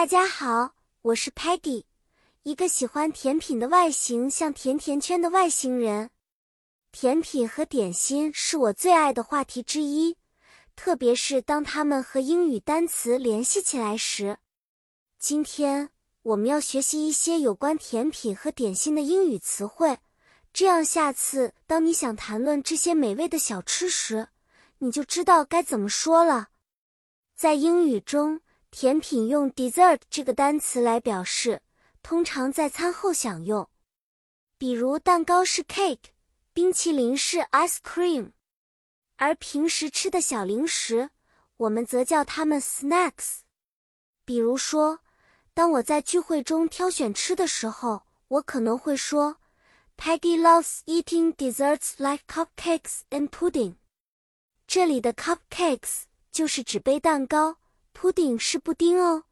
大家好，我是 Patty，一个喜欢甜品的外形像甜甜圈的外星人。甜品和点心是我最爱的话题之一，特别是当它们和英语单词联系起来时。今天我们要学习一些有关甜品和点心的英语词汇，这样下次当你想谈论这些美味的小吃时，你就知道该怎么说了。在英语中，甜品用 dessert 这个单词来表示，通常在餐后享用。比如，蛋糕是 cake，冰淇淋是 ice cream，而平时吃的小零食，我们则叫它们 snacks。比如说，当我在聚会中挑选吃的时候，我可能会说，Peggy loves eating desserts like cupcakes and pudding。这里的 cupcakes 就是纸杯蛋糕，pudding 是布丁哦。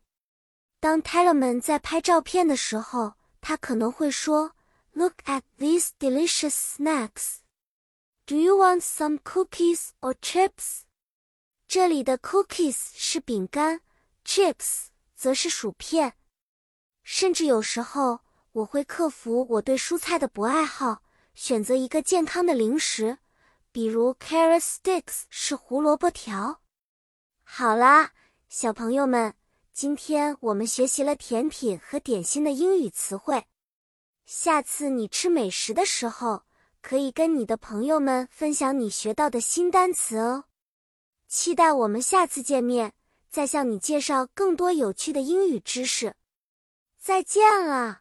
当 Tellerman 在拍照片的时候，他可能会说，Look at these delicious snacks. Do you want some cookies or chips? 这里的 cookies 是饼干，chips 则是薯片。甚至有时候，我会克服我对蔬菜的不爱好，选择一个健康的零食。比如 carrot sticks 是胡萝卜条。好啦，小朋友们，今天我们学习了甜品和点心的英语词汇。下次你吃美食的时候，可以跟你的朋友们分享你学到的新单词哦。期待我们下次见面，再向你介绍更多有趣的英语知识。再见了。